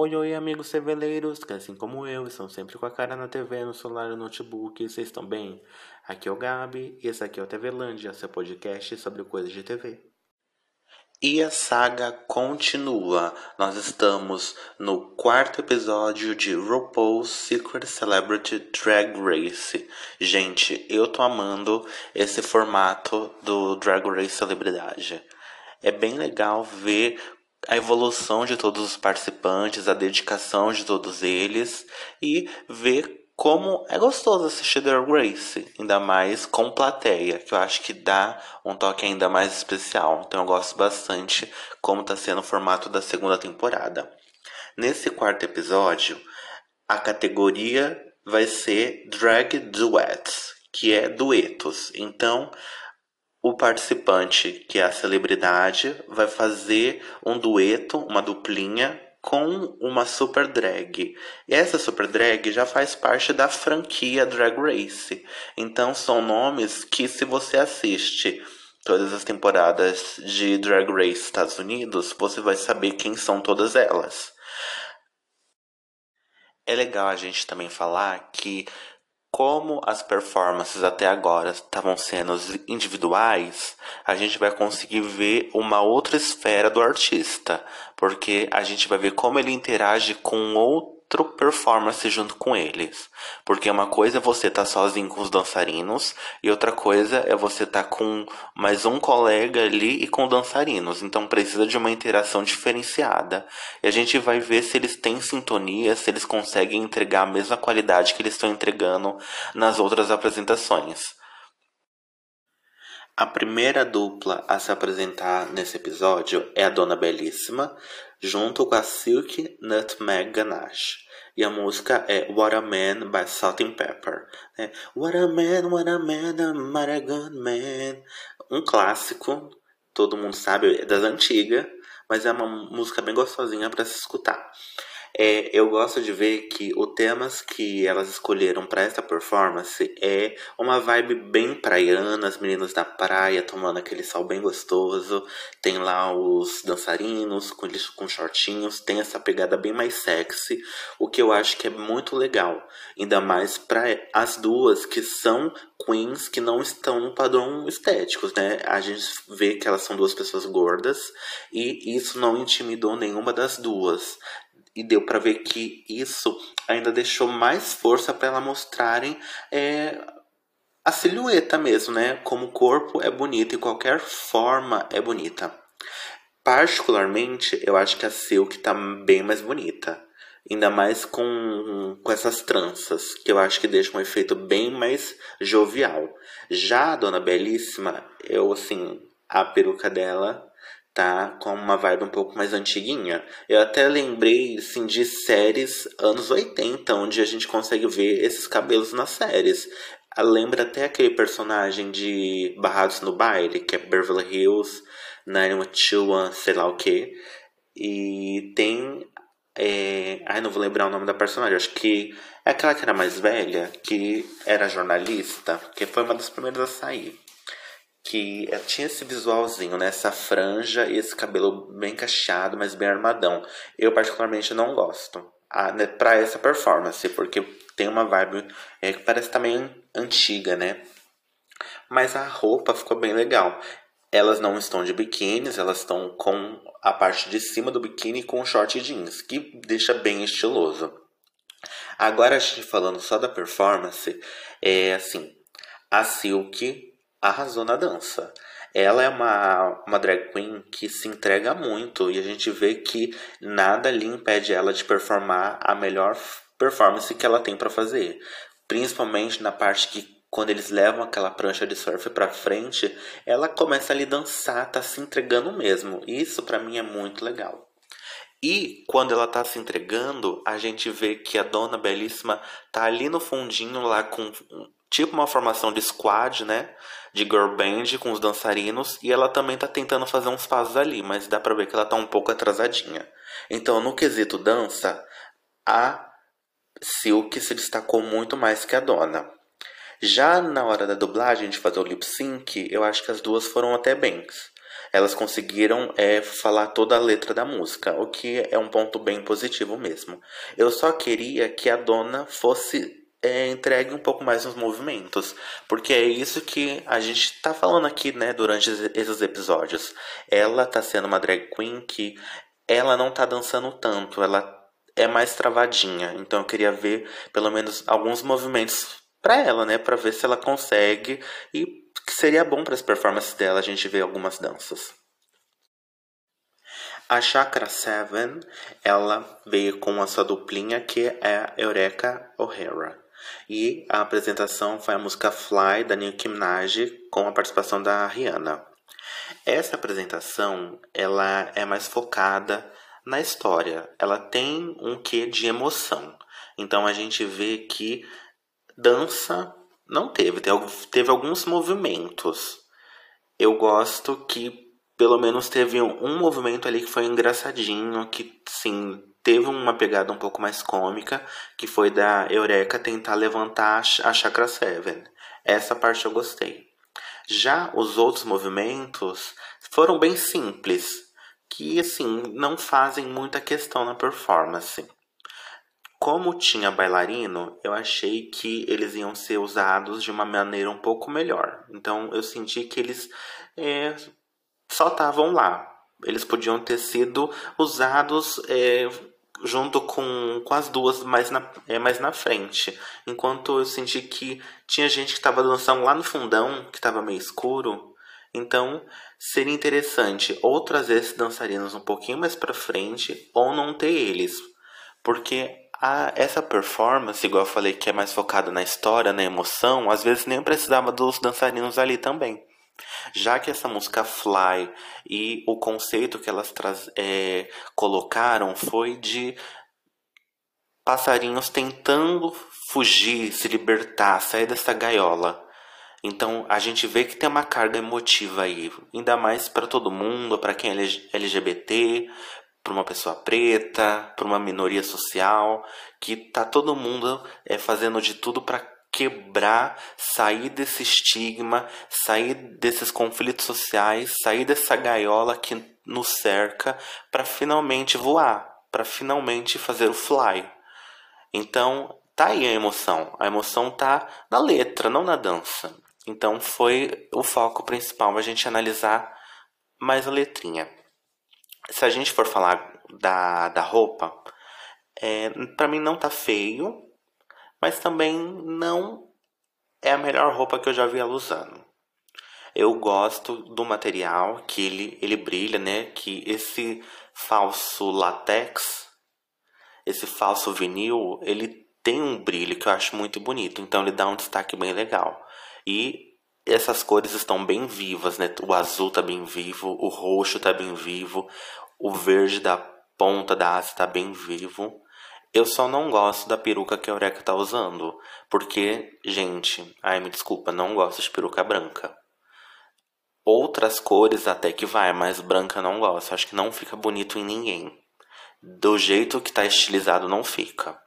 Oi, oi, amigos teveleiros, que assim como eu, estão sempre com a cara na TV, no celular, no notebook, vocês estão bem? Aqui é o Gabi e esse aqui é o TVlândia, seu podcast sobre coisas de TV. E a saga continua. Nós estamos no quarto episódio de RuPaul's Secret Celebrity Drag Race. Gente, eu tô amando esse formato do Drag Race Celebridade. É bem legal ver a evolução de todos os participantes, a dedicação de todos eles e ver como é gostoso assistir Drag Race, ainda mais com plateia, que eu acho que dá um toque ainda mais especial. Então eu gosto bastante como está sendo o formato da segunda temporada. Nesse quarto episódio, a categoria vai ser Drag Duets, que é duetos. Então, o participante, que é a celebridade, vai fazer um dueto, uma duplinha com uma super drag. E essa super drag já faz parte da franquia Drag Race. Então são nomes que se você assiste todas as temporadas de Drag Race Estados Unidos, você vai saber quem são todas elas. É legal a gente também falar que como as performances até agora estavam sendo individuais, a gente vai conseguir ver uma outra esfera do artista, porque a gente vai ver como ele interage com outro performance junto com eles. Porque uma coisa é você estar tá sozinho com os dançarinos e outra coisa é você estar tá com mais um colega ali e com dançarinos. Então precisa de uma interação diferenciada. E a gente vai ver se eles têm sintonia, se eles conseguem entregar a mesma qualidade que eles estão entregando nas outras apresentações. A primeira dupla a se apresentar nesse episódio é a Dona Belíssima, junto com a Silk Nutmeg Ganache. E a música é What a Man by Salt and Pepper. É, what a Man, what a man, I'm a good man. Um clássico, todo mundo sabe, é das antigas, mas é uma música bem gostosinha para se escutar. É, eu gosto de ver que os temas que elas escolheram para essa performance é uma vibe bem praiana, as meninas da praia tomando aquele sol bem gostoso. Tem lá os dançarinos com, com shortinhos, tem essa pegada bem mais sexy, o que eu acho que é muito legal. Ainda mais para as duas que são queens que não estão no padrão estético, né? A gente vê que elas são duas pessoas gordas e isso não intimidou nenhuma das duas e deu para ver que isso ainda deixou mais força para elas mostrarem é, a silhueta mesmo, né? Como o corpo é bonito e qualquer forma é bonita. Particularmente, eu acho que a Silk tá bem mais bonita. Ainda mais com, com essas tranças, que eu acho que deixa um efeito bem mais jovial. Já a Dona Belíssima, eu assim, a peruca dela tá com uma vibe um pouco mais antiguinha. Eu até lembrei assim, de séries anos 80, onde a gente consegue ver esses cabelos nas séries. Ah, lembra até aquele personagem de Barrados no Baile, que é Beverly Hills, 90210, sei lá o que. E tem. É... Ai, não vou lembrar o nome da personagem. Acho que é aquela que era mais velha, que era jornalista, que foi uma das primeiras a sair que tinha esse visualzinho, né? Essa franja e esse cabelo bem cacheado, mas bem armadão. Eu particularmente não gosto a, né, pra essa performance, porque tem uma vibe é, que parece também antiga, né? Mas a roupa ficou bem legal. Elas não estão de biquíni, elas estão com a parte de cima do biquíni com short jeans, que deixa bem estiloso. Agora a gente falando só da performance, é assim, a Silk arrasou na dança. Ela é uma, uma drag queen que se entrega muito e a gente vê que nada ali impede ela de performar a melhor performance que ela tem para fazer. Principalmente na parte que quando eles levam aquela prancha de surf para frente, ela começa ali dançar, tá se entregando mesmo. Isso para mim é muito legal. E quando ela tá se entregando, a gente vê que a dona belíssima tá ali no fundinho lá com tipo uma formação de squad, né? De girl band com os dançarinos. E ela também tá tentando fazer uns passos ali, mas dá pra ver que ela tá um pouco atrasadinha. Então, no quesito dança, a Silk se destacou muito mais que a dona. Já na hora da dublagem, de fazer o lip sync, eu acho que as duas foram até bem. elas conseguiram é, falar toda a letra da música, o que é um ponto bem positivo mesmo. Eu só queria que a dona fosse é, entregue um pouco mais nos movimentos, porque é isso que a gente está falando aqui, né, durante esses episódios. Ela está sendo uma drag queen que ela não está dançando tanto, ela é mais travadinha. Então eu queria ver pelo menos alguns movimentos para ela, né, para ver se ela consegue e que seria bom para as performances dela a gente ver algumas danças. A Chakra Seven, ela veio com a sua duplinha que é a Eureka O'Hara. E a apresentação foi a música Fly da Nicki Minaj com a participação da Rihanna. Essa apresentação, ela é mais focada na história. Ela tem um quê de emoção. Então a gente vê que dança não teve, teve alguns movimentos. Eu gosto que pelo menos teve um movimento ali que foi engraçadinho, que sim, teve uma pegada um pouco mais cômica, que foi da Eureka tentar levantar a Chakra Seven. Essa parte eu gostei. Já os outros movimentos foram bem simples, que assim não fazem muita questão na performance. Como tinha bailarino, eu achei que eles iam ser usados de uma maneira um pouco melhor. Então eu senti que eles é, só estavam lá. Eles podiam ter sido usados é, junto com, com as duas mais na, é, mais na frente. Enquanto eu senti que tinha gente que estava dançando lá no fundão, que estava meio escuro. Então seria interessante ou trazer esses dançarinos um pouquinho mais para frente ou não ter eles. Porque a, essa performance, igual eu falei, que é mais focada na história, na emoção, às vezes nem precisava dos dançarinos ali também. Já que essa música Fly e o conceito que elas é, colocaram foi de passarinhos tentando fugir, se libertar, sair dessa gaiola. Então a gente vê que tem uma carga emotiva aí, ainda mais para todo mundo, para quem é LGBT, para uma pessoa preta, para uma minoria social, que tá todo mundo é, fazendo de tudo para quebrar, sair desse estigma, sair desses conflitos sociais, sair dessa gaiola que nos cerca para finalmente voar, para finalmente fazer o fly. Então, tá aí a emoção. A emoção tá na letra, não na dança. Então foi o foco principal a gente analisar mais a letrinha se a gente for falar da, da roupa, é, para mim não tá feio, mas também não é a melhor roupa que eu já vi ela usando. Eu gosto do material, que ele, ele brilha, né? Que esse falso latex, esse falso vinil, ele tem um brilho que eu acho muito bonito. Então ele dá um destaque bem legal. E essas cores estão bem vivas, né? O azul tá bem vivo, o roxo tá bem vivo, o verde da ponta da asa tá bem vivo. Eu só não gosto da peruca que a Eureka tá usando, porque, gente, ai me desculpa, não gosto de peruca branca. Outras cores até que vai, mas branca não gosto. Acho que não fica bonito em ninguém. Do jeito que tá estilizado não fica.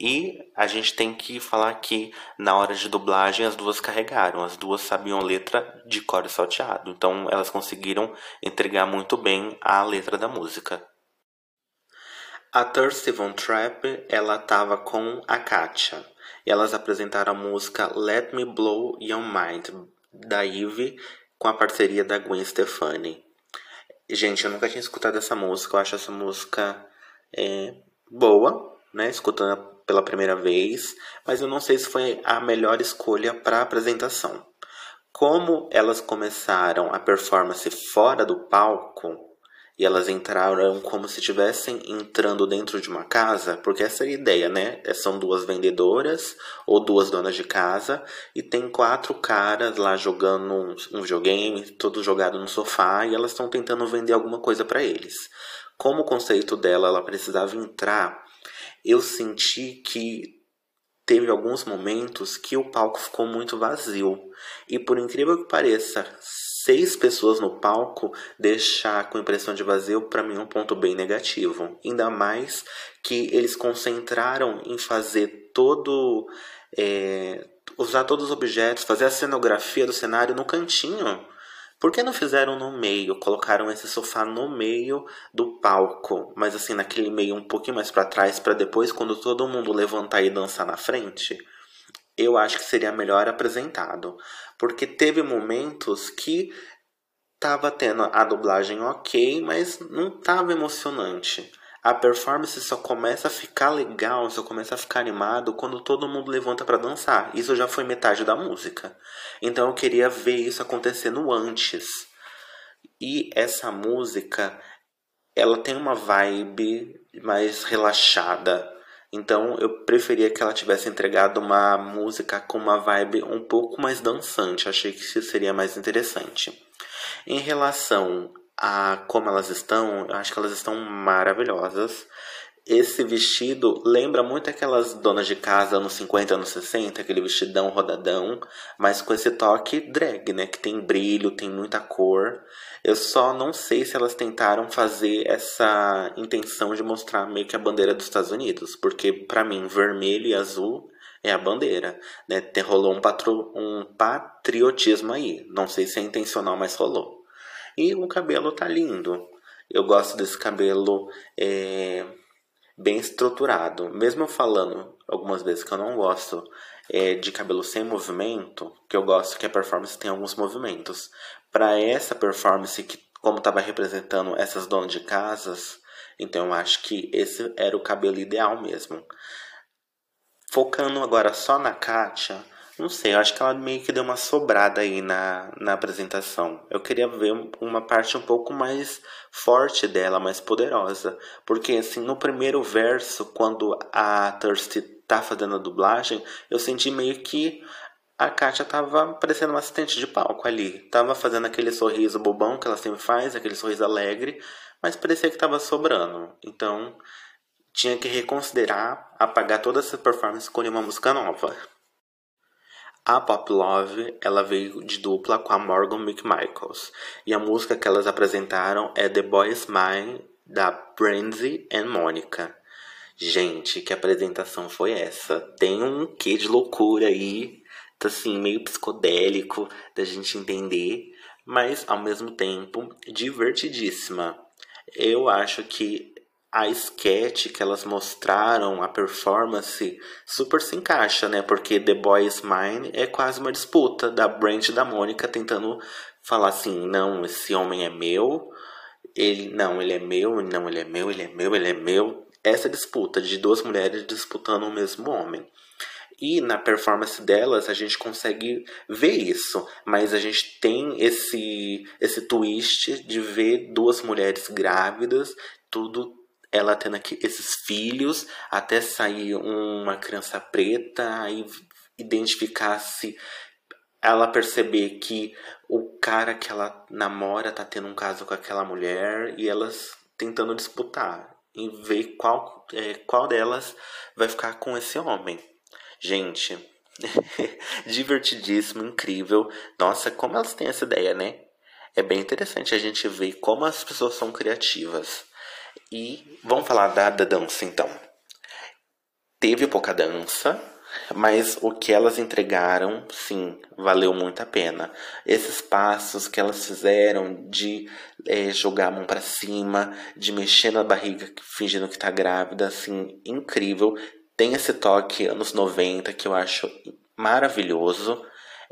E a gente tem que falar que na hora de dublagem as duas carregaram, as duas sabiam letra de cor salteado, então elas conseguiram entregar muito bem a letra da música. A Thirsty Von Trapp, ela tava com a Katia. E elas apresentaram a música Let Me Blow Your Mind, da Eve, com a parceria da Gwen Stefani. Gente, eu nunca tinha escutado essa música, eu acho essa música é, boa, né? Escutando pela primeira vez, mas eu não sei se foi a melhor escolha para apresentação. Como elas começaram a performance fora do palco e elas entraram como se estivessem entrando dentro de uma casa, porque essa é a ideia, né? É, são duas vendedoras ou duas donas de casa e tem quatro caras lá jogando um, um videogame, todo jogado no sofá e elas estão tentando vender alguma coisa para eles. Como o conceito dela, ela precisava entrar eu senti que teve alguns momentos que o palco ficou muito vazio. E por incrível que pareça, seis pessoas no palco deixar com impressão de vazio para mim é um ponto bem negativo. Ainda mais que eles concentraram em fazer todo é, usar todos os objetos, fazer a cenografia do cenário no cantinho. Por que não fizeram no meio? Colocaram esse sofá no meio do palco, mas assim naquele meio um pouquinho mais para trás, para depois quando todo mundo levantar e dançar na frente? Eu acho que seria melhor apresentado, porque teve momentos que tava tendo a dublagem ok, mas não tava emocionante. A performance só começa a ficar legal, só começa a ficar animado quando todo mundo levanta para dançar. Isso já foi metade da música. Então eu queria ver isso acontecendo antes. E essa música, ela tem uma vibe mais relaxada. Então eu preferia que ela tivesse entregado uma música com uma vibe um pouco mais dançante. Achei que isso seria mais interessante. Em relação a como elas estão, eu acho que elas estão maravilhosas. Esse vestido lembra muito aquelas donas de casa anos 50, anos 60, aquele vestidão rodadão, mas com esse toque drag, né? Que tem brilho, tem muita cor. Eu só não sei se elas tentaram fazer essa intenção de mostrar meio que a bandeira dos Estados Unidos, porque para mim vermelho e azul é a bandeira, né? Tem, rolou um, patro, um patriotismo aí. Não sei se é intencional, mas rolou. E o cabelo tá lindo. Eu gosto desse cabelo é, bem estruturado. Mesmo falando algumas vezes que eu não gosto é, de cabelo sem movimento, que eu gosto que a performance tem alguns movimentos. Para essa performance, que como estava representando essas donas de casas, então eu acho que esse era o cabelo ideal mesmo. Focando agora só na Kátia, não sei, eu acho que ela meio que deu uma sobrada aí na, na apresentação. Eu queria ver uma parte um pouco mais forte dela, mais poderosa. Porque, assim, no primeiro verso, quando a Thirsty tá fazendo a dublagem, eu senti meio que a Kátia tava parecendo uma assistente de palco ali. Tava fazendo aquele sorriso bobão que ela sempre faz, aquele sorriso alegre, mas parecia que tava sobrando. Então, tinha que reconsiderar apagar toda essa performance com uma música nova. A Pop Love ela veio de dupla com a Morgan McMichaels e a música que elas apresentaram é The Boy Mine da Brandy and Monica. Gente, que apresentação foi essa? Tem um quê de loucura aí, tá assim meio psicodélico da gente entender, mas ao mesmo tempo divertidíssima. Eu acho que a sketch que elas mostraram, a performance, super se encaixa, né? Porque The Boy Is Mine é quase uma disputa da Brand e da Mônica tentando falar assim, não, esse homem é meu, ele não, ele é meu, não, ele é meu, ele é meu, ele é meu. Essa disputa de duas mulheres disputando o mesmo homem. E na performance delas a gente consegue ver isso, mas a gente tem esse esse twist de ver duas mulheres grávidas, tudo ela tendo aqui esses filhos até sair uma criança preta, aí identificar-se, ela perceber que o cara que ela namora tá tendo um caso com aquela mulher e elas tentando disputar e ver qual, é, qual delas vai ficar com esse homem. Gente, divertidíssimo, incrível. Nossa, como elas têm essa ideia, né? É bem interessante a gente ver como as pessoas são criativas. E vamos falar da, da dança então. Teve pouca dança, mas o que elas entregaram, sim, valeu muito a pena. Esses passos que elas fizeram de é, jogar a mão para cima, de mexer na barriga fingindo que tá grávida, assim, incrível. Tem esse toque anos 90 que eu acho maravilhoso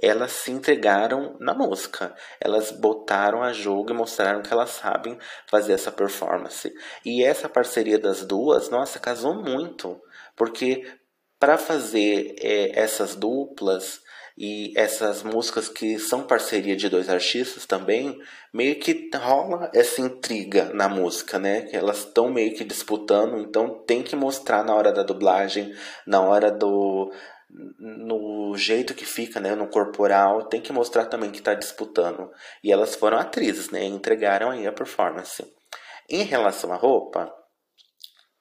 elas se entregaram na música. Elas botaram a jogo e mostraram que elas sabem fazer essa performance. E essa parceria das duas, nossa, casou muito. Porque para fazer é, essas duplas e essas músicas que são parceria de dois artistas também, meio que rola essa intriga na música, né? Que elas estão meio que disputando, então tem que mostrar na hora da dublagem, na hora do no jeito que fica, né, no corporal, tem que mostrar também que está disputando. E elas foram atrizes, né, entregaram aí a performance. Em relação à roupa,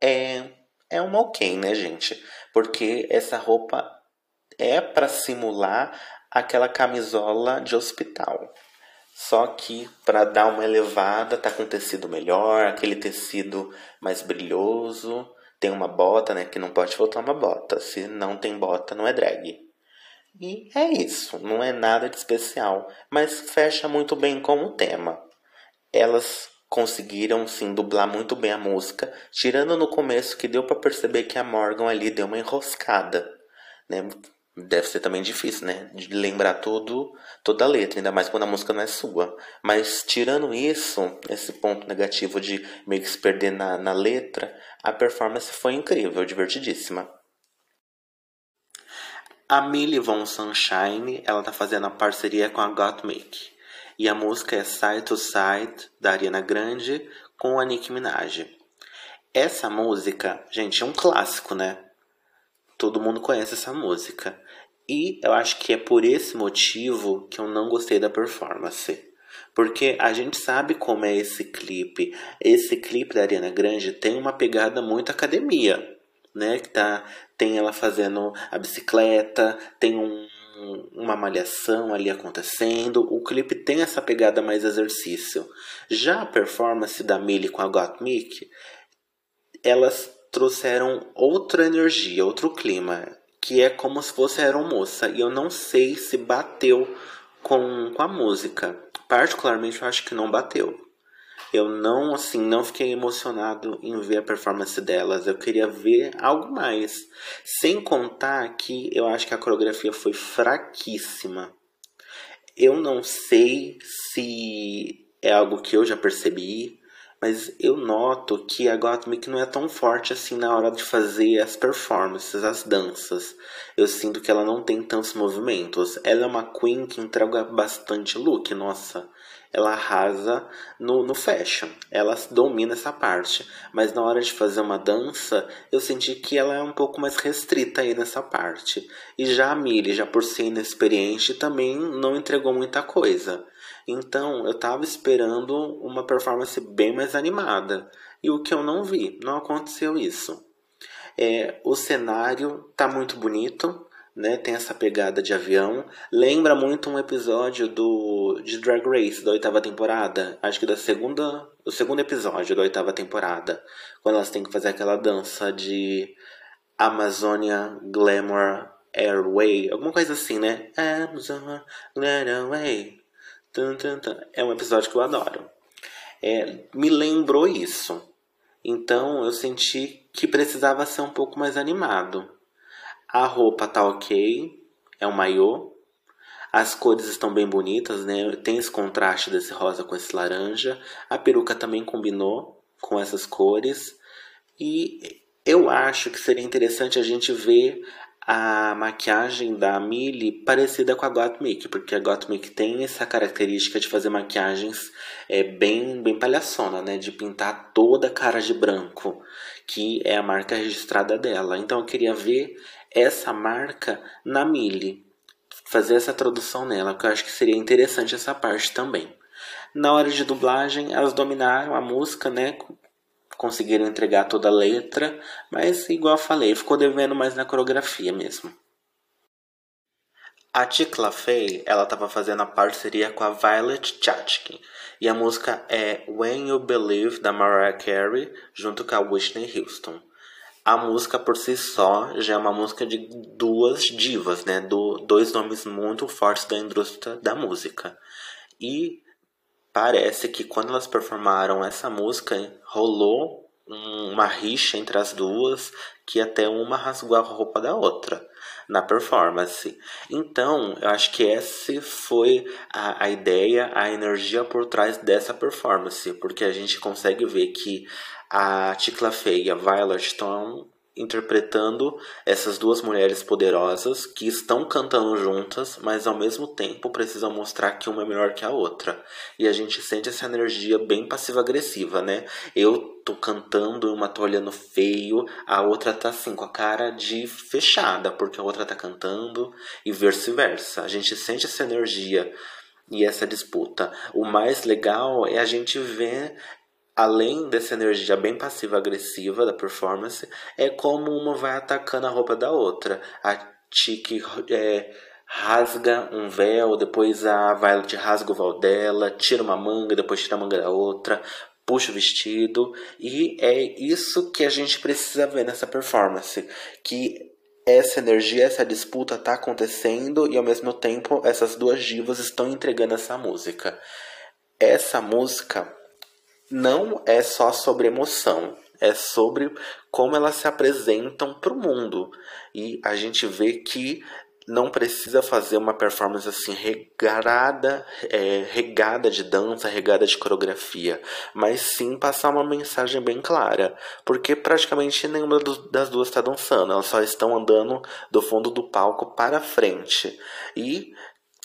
é é uma ok, né, gente? Porque essa roupa é para simular aquela camisola de hospital. Só que para dar uma elevada, tá com tecido melhor, aquele tecido mais brilhoso tem uma bota, né? Que não pode faltar uma bota. Se não tem bota, não é drag. E é isso, não é nada de especial, mas fecha muito bem com o tema. Elas conseguiram sim dublar muito bem a música, tirando no começo que deu para perceber que a Morgan ali deu uma enroscada, né? Deve ser também difícil, né? De lembrar todo, toda a letra, ainda mais quando a música não é sua. Mas tirando isso, esse ponto negativo de meio que se perder na, na letra, a performance foi incrível, divertidíssima. A Millie Von Sunshine, ela tá fazendo a parceria com a Gottmik. E a música é Side to Side, da Ariana Grande, com a Nicki Minaj. Essa música, gente, é um clássico, né? Todo mundo conhece essa música. E eu acho que é por esse motivo que eu não gostei da performance. Porque a gente sabe como é esse clipe. Esse clipe da Ariana Grande tem uma pegada muito academia né? Que tá, tem ela fazendo a bicicleta, tem um, uma malhação ali acontecendo. O clipe tem essa pegada mais exercício. Já a performance da Millie com a Gottmik, elas trouxeram outra energia, outro clima, que é como se fosse aeromoça. E eu não sei se bateu com, com a música. Particularmente, eu acho que não bateu eu não assim não fiquei emocionado em ver a performance delas. Eu queria ver algo mais. Sem contar que eu acho que a coreografia foi fraquíssima. Eu não sei se é algo que eu já percebi, mas eu noto que a Gottmik não é tão forte assim na hora de fazer as performances, as danças. Eu sinto que ela não tem tantos movimentos. Ela é uma queen que entrega bastante look, nossa ela arrasa no, no fashion, ela domina essa parte. Mas na hora de fazer uma dança, eu senti que ela é um pouco mais restrita aí nessa parte. E já a Millie, já por ser inexperiente, também não entregou muita coisa. Então eu tava esperando uma performance bem mais animada. E o que eu não vi, não aconteceu isso. É, o cenário tá muito bonito, né? Tem essa pegada de avião. Lembra muito um episódio do de Drag Race da oitava temporada. Acho que da segunda, o segundo episódio da oitava temporada, quando elas têm que fazer aquela dança de Amazonia Glamour Airway, alguma coisa assim, né? Amazonia Glamour Airway. É um episódio que eu adoro. É, me lembrou isso. Então eu senti que precisava ser um pouco mais animado. A roupa tá ok, é um maiô. As cores estão bem bonitas, né? Tem esse contraste desse rosa com esse laranja. A peruca também combinou com essas cores. E eu acho que seria interessante a gente ver a maquiagem da Millie parecida com a Gottmik, porque a Gottmik tem essa característica de fazer maquiagens é, bem, bem palhaçona, né? De pintar toda a cara de branco, que é a marca registrada dela. Então eu queria ver essa marca na Mille. Fazer essa tradução nela, que eu acho que seria interessante essa parte também. Na hora de dublagem, elas dominaram a música, né? Conseguiram entregar toda a letra, mas igual eu falei, ficou devendo mais na coreografia mesmo. A Ticla Fey, ela estava fazendo a parceria com a Violet Chachkin. E a música é When You Believe, da Mariah Carey, junto com a Whitney Houston a música por si só já é uma música de duas divas, né? Do, dois nomes muito fortes da indústria da música. E parece que quando elas performaram essa música, rolou uma rixa entre as duas que até uma rasgou a roupa da outra na performance. Então, eu acho que essa foi a, a ideia, a energia por trás dessa performance, porque a gente consegue ver que a Ticla Fey e a Violet estão interpretando essas duas mulheres poderosas que estão cantando juntas, mas ao mesmo tempo precisam mostrar que uma é melhor que a outra. E a gente sente essa energia bem passiva-agressiva, né? Eu tô cantando, uma tô olhando feio, a outra tá assim com a cara de fechada, porque a outra tá cantando e vice-versa. A gente sente essa energia e essa disputa. O mais legal é a gente ver além dessa energia bem passiva-agressiva da performance, é como uma vai atacando a roupa da outra. A Tiki é, rasga um véu, depois a Violet rasga o véu dela, tira uma manga, depois tira a manga da outra, puxa o vestido. E é isso que a gente precisa ver nessa performance. Que essa energia, essa disputa tá acontecendo e ao mesmo tempo essas duas divas estão entregando essa música. Essa música não é só sobre emoção, é sobre como elas se apresentam para o mundo. E a gente vê que não precisa fazer uma performance assim regada, é, regada de dança, regada de coreografia, mas sim passar uma mensagem bem clara, porque praticamente nenhuma das duas está dançando, elas só estão andando do fundo do palco para frente. E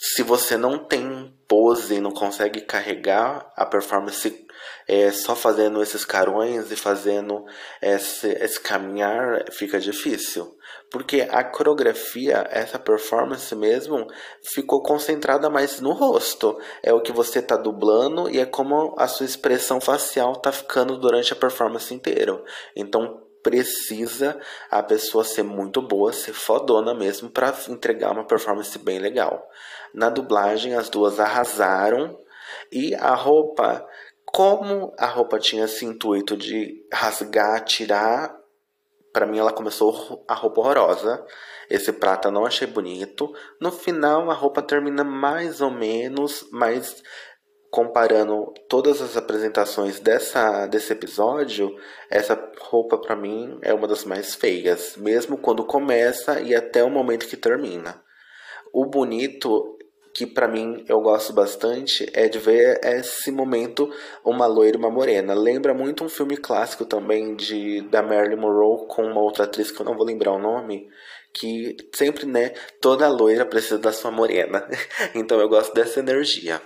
se você não tem pose e não consegue carregar a performance é, só fazendo esses carões e fazendo esse, esse caminhar, fica difícil. Porque a coreografia, essa performance mesmo, ficou concentrada mais no rosto. É o que você está dublando e é como a sua expressão facial está ficando durante a performance inteira. Então precisa a pessoa ser muito boa, ser fodona mesmo para entregar uma performance bem legal. Na dublagem as duas arrasaram e a roupa, como a roupa tinha esse intuito de rasgar, tirar, para mim ela começou a roupa horrorosa. Esse prata não achei bonito. No final a roupa termina mais ou menos, mas comparando todas as apresentações dessa desse episódio, essa roupa para mim é uma das mais feias, mesmo quando começa e até o momento que termina. O bonito que para mim eu gosto bastante é de ver esse momento uma loira e uma morena. Lembra muito um filme clássico também de da Marilyn Monroe com uma outra atriz que eu não vou lembrar o nome, que sempre, né, toda loira precisa da sua morena. então eu gosto dessa energia.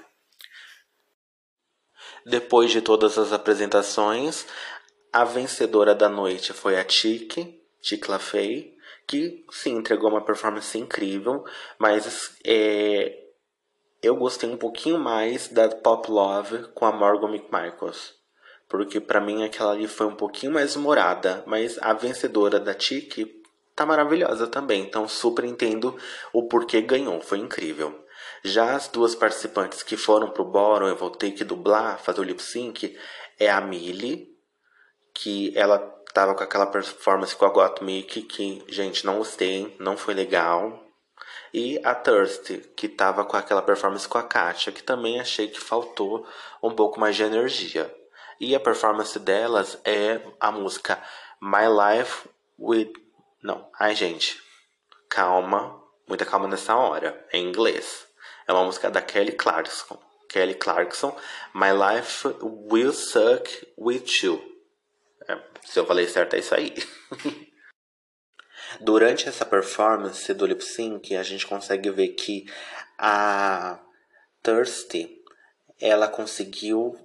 Depois de todas as apresentações, a vencedora da noite foi a Tique, Tique LaFay, que sim entregou uma performance incrível, mas é, eu gostei um pouquinho mais da Pop Love com a Morgan McMichaels. Porque para mim aquela ali foi um pouquinho mais morada, mas a vencedora da Tique tá maravilhosa também. Então super entendo o porquê ganhou, foi incrível. Já as duas participantes que foram pro Bottom, eu vou ter que dublar, fazer o lip sync, é a Millie, que ela tava com aquela performance com a Gottmik, que, gente, não gostei, não foi legal. E a Thirsty, que tava com aquela performance com a Katia, que também achei que faltou um pouco mais de energia. E a performance delas é a música My Life with. Não, ai gente, calma, muita calma nessa hora, é em inglês. É uma música da Kelly Clarkson. Kelly Clarkson, My Life Will Suck With You. É, se eu falei certo, é isso aí. Durante essa performance do lip sync, a gente consegue ver que a Thirsty ela conseguiu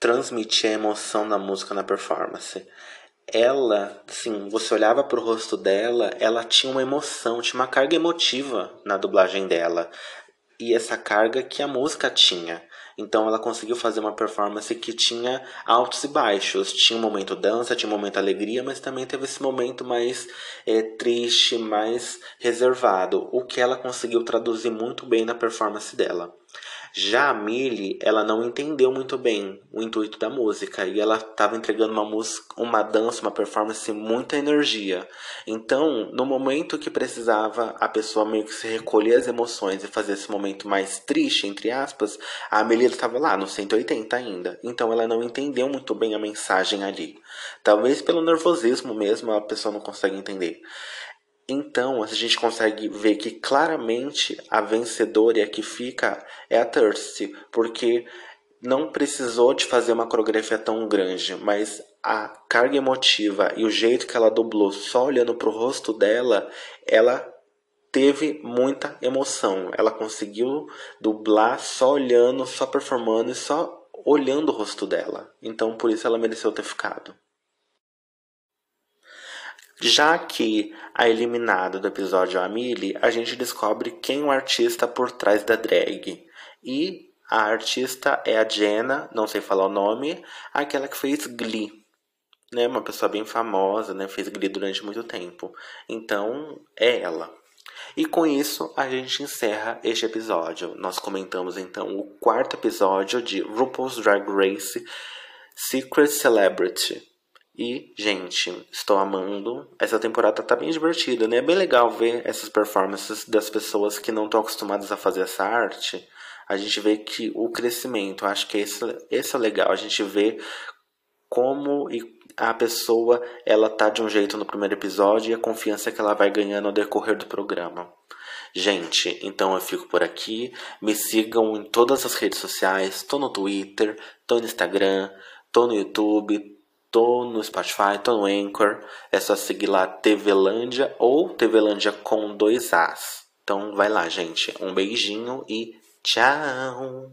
transmitir a emoção da música na performance. Ela, sim, você olhava pro rosto dela, ela tinha uma emoção, tinha uma carga emotiva na dublagem dela e essa carga que a música tinha. Então ela conseguiu fazer uma performance que tinha altos e baixos. Tinha um momento dança, tinha um momento alegria, mas também teve esse momento mais é, triste, mais reservado. O que ela conseguiu traduzir muito bem na performance dela. Já a Millie, ela não entendeu muito bem o intuito da música e ela estava entregando uma música, uma dança, uma performance muita energia. Então, no momento que precisava a pessoa meio que se recolher as emoções e fazer esse momento mais triste, entre aspas, a Amelie estava lá no 180 ainda. Então ela não entendeu muito bem a mensagem ali. Talvez pelo nervosismo mesmo a pessoa não consegue entender. Então, a gente consegue ver que claramente a vencedora e a que fica é a Thirsty, porque não precisou de fazer uma coreografia tão grande, mas a carga emotiva e o jeito que ela dublou só olhando para o rosto dela, ela teve muita emoção. Ela conseguiu dublar só olhando, só performando e só olhando o rosto dela. Então, por isso ela mereceu ter ficado. Já que a eliminada do episódio é a Millie, a gente descobre quem é o artista por trás da drag. E a artista é a Jenna, não sei falar o nome, aquela que fez Glee. Né? Uma pessoa bem famosa, né? fez Glee durante muito tempo. Então, é ela. E com isso, a gente encerra este episódio. Nós comentamos então o quarto episódio de RuPaul's Drag Race Secret Celebrity. E, gente, estou amando. Essa temporada tá bem divertida, né? É bem legal ver essas performances das pessoas que não estão acostumadas a fazer essa arte. A gente vê que o crescimento, acho que esse, esse é legal. A gente vê como a pessoa ela tá de um jeito no primeiro episódio e a confiança que ela vai ganhando ao decorrer do programa. Gente, então eu fico por aqui. Me sigam em todas as redes sociais. Tô no Twitter, tô no Instagram, tô no YouTube, Tô no Spotify, tô no Anchor. É só seguir lá TVlândia ou TVlândia com dois As. Então vai lá, gente. Um beijinho e tchau!